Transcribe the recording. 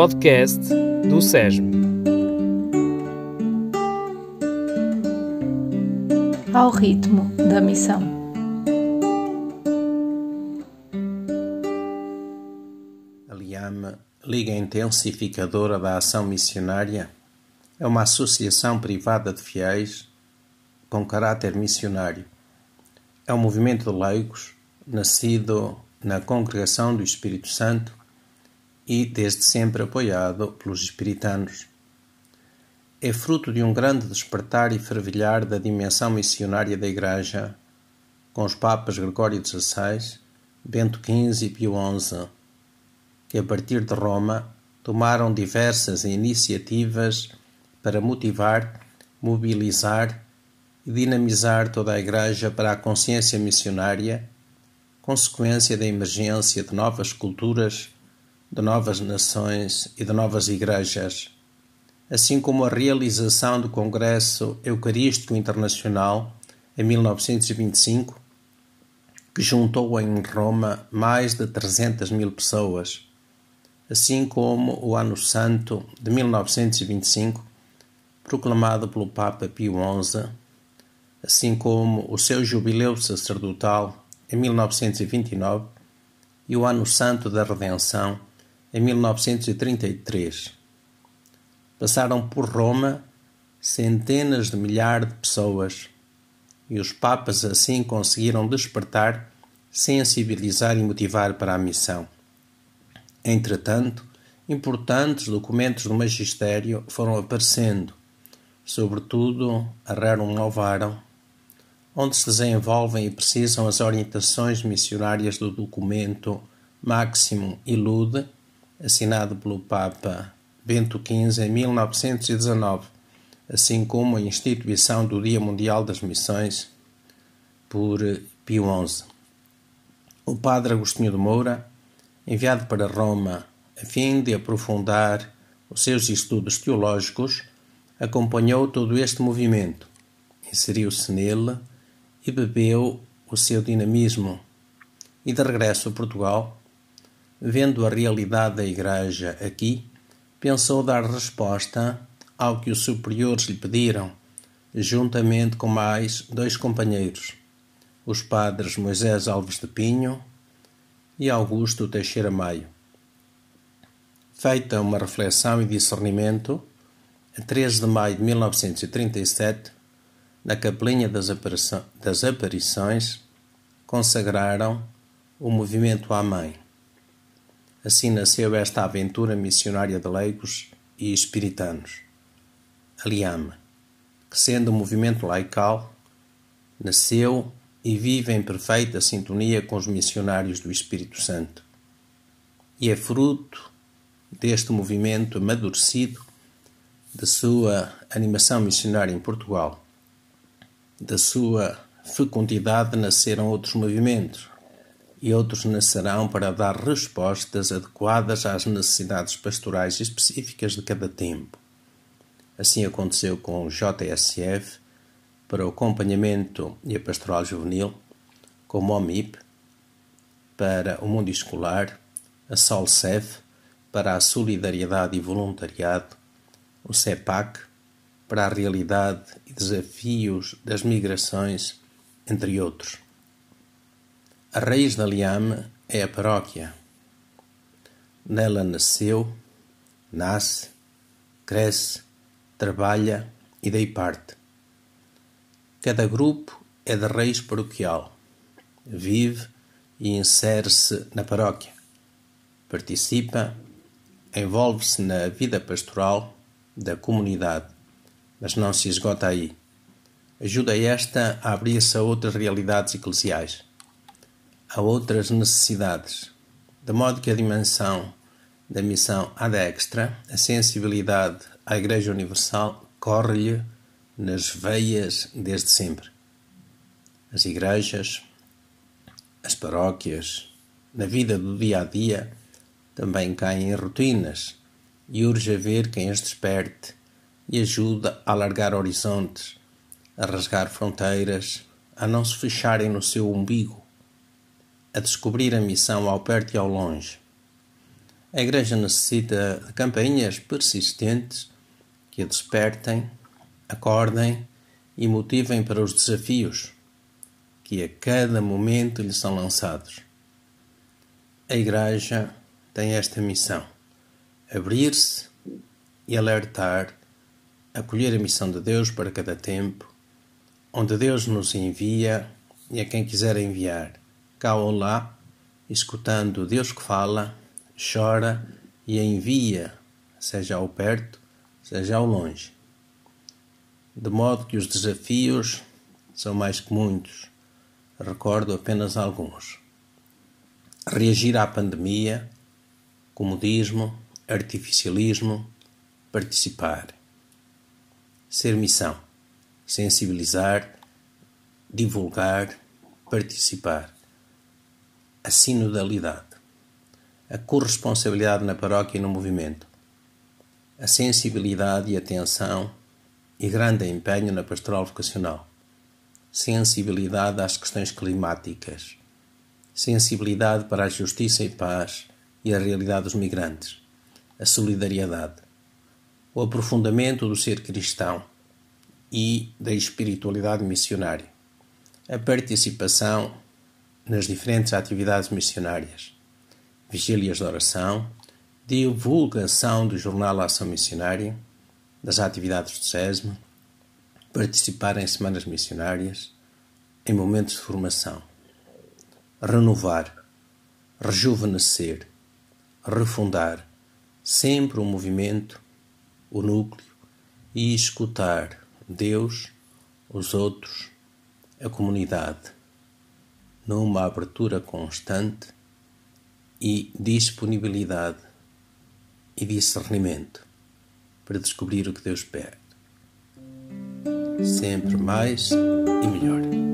podcast do SESM. Ao ritmo da missão. A LIAM, Liga Intensificadora da Ação Missionária, é uma associação privada de fiéis com caráter missionário. É um movimento de leigos nascido na Congregação do Espírito Santo e desde sempre apoiado pelos espiritanos. É fruto de um grande despertar e fervilhar da dimensão missionária da Igreja, com os Papas Gregório XVI, Bento XV e Pio XI, que a partir de Roma tomaram diversas iniciativas para motivar, mobilizar e dinamizar toda a Igreja para a consciência missionária, consequência da emergência de novas culturas de novas nações e de novas igrejas, assim como a realização do Congresso Eucarístico Internacional em 1925, que juntou em Roma mais de 300 mil pessoas, assim como o Ano Santo de 1925, proclamado pelo Papa Pio XI, assim como o seu jubileu sacerdotal em 1929 e o Ano Santo da Redenção em 1933. Passaram por Roma centenas de milhares de pessoas e os papas assim conseguiram despertar, sensibilizar e motivar para a missão. Entretanto, importantes documentos do magistério foram aparecendo, sobretudo a Rerum Novarum, onde se desenvolvem e precisam as orientações missionárias do documento Maximum Ilude, assinado pelo Papa Bento XV em 1919, assim como a instituição do Dia Mundial das Missões por Pio XI. O padre Agostinho de Moura, enviado para Roma a fim de aprofundar os seus estudos teológicos, acompanhou todo este movimento, inseriu-se nele e bebeu o seu dinamismo. E de regresso a Portugal, vendo a realidade da Igreja aqui, pensou dar resposta ao que os superiores lhe pediram, juntamente com mais dois companheiros, os padres Moisés Alves de Pinho e Augusto Teixeira Maio. Feita uma reflexão e discernimento, a 13 de maio de 1937, na Capelinha das, Aparições, consagraram o movimento à Mãe. Assim nasceu esta aventura missionária de leigos e espiritanos. Aliama, que sendo um movimento laical, nasceu e vive em perfeita sintonia com os missionários do Espírito Santo. E é fruto deste movimento amadurecido da sua animação missionária em Portugal. Da sua fecundidade nasceram outros movimentos, e outros nascerão para dar respostas adequadas às necessidades pastorais específicas de cada tempo. Assim aconteceu com o JSF para o acompanhamento e a pastoral juvenil, com o MOMIP para o mundo escolar, a SOLSEF para a solidariedade e voluntariado, o CEPAC para a realidade e desafios das migrações, entre outros. A raiz da liame é a paróquia. Nela nasceu, nasce, cresce, trabalha e daí parte. Cada grupo é de raiz paroquial. Vive e insere-se na paróquia. Participa, envolve-se na vida pastoral da comunidade, mas não se esgota aí. Ajuda esta a abrir-se a outras realidades eclesiais a outras necessidades, de modo que a dimensão da missão ad extra, a sensibilidade à Igreja Universal, corre-lhe nas veias desde sempre. As igrejas, as paróquias, na vida do dia a dia, também caem em rotinas e urge a ver quem as desperte e ajuda a alargar horizontes, a rasgar fronteiras, a não se fecharem no seu umbigo a descobrir a missão ao perto e ao longe. A Igreja necessita de campainhas persistentes que a despertem, acordem e motivem para os desafios que a cada momento lhe são lançados. A Igreja tem esta missão: abrir-se e alertar, acolher a missão de Deus para cada tempo, onde Deus nos envia e a quem quiser enviar, cá ou lá, escutando Deus que fala, chora e envia, seja ao perto, seja ao longe. De modo que os desafios são mais que muitos. Recordo apenas alguns. Reagir à pandemia, comodismo, artificialismo, participar. Ser missão, sensibilizar, divulgar, participar. A sinodalidade. A corresponsabilidade na paróquia e no movimento. A sensibilidade e atenção e grande empenho na pastoral vocacional. Sensibilidade às questões climáticas. Sensibilidade para a justiça e paz e a realidade dos migrantes. A solidariedade. O aprofundamento do ser cristão e da espiritualidade missionária a participação nas diferentes atividades missionárias, vigílias de oração, divulgação do jornal Ação Missionária, das atividades do SESMA, participar em semanas missionárias, em momentos de formação, renovar, rejuvenescer, refundar, sempre o um movimento, o núcleo e escutar Deus, os outros, a comunidade numa abertura constante e disponibilidade e discernimento para descobrir o que Deus pede. Sempre mais e melhor.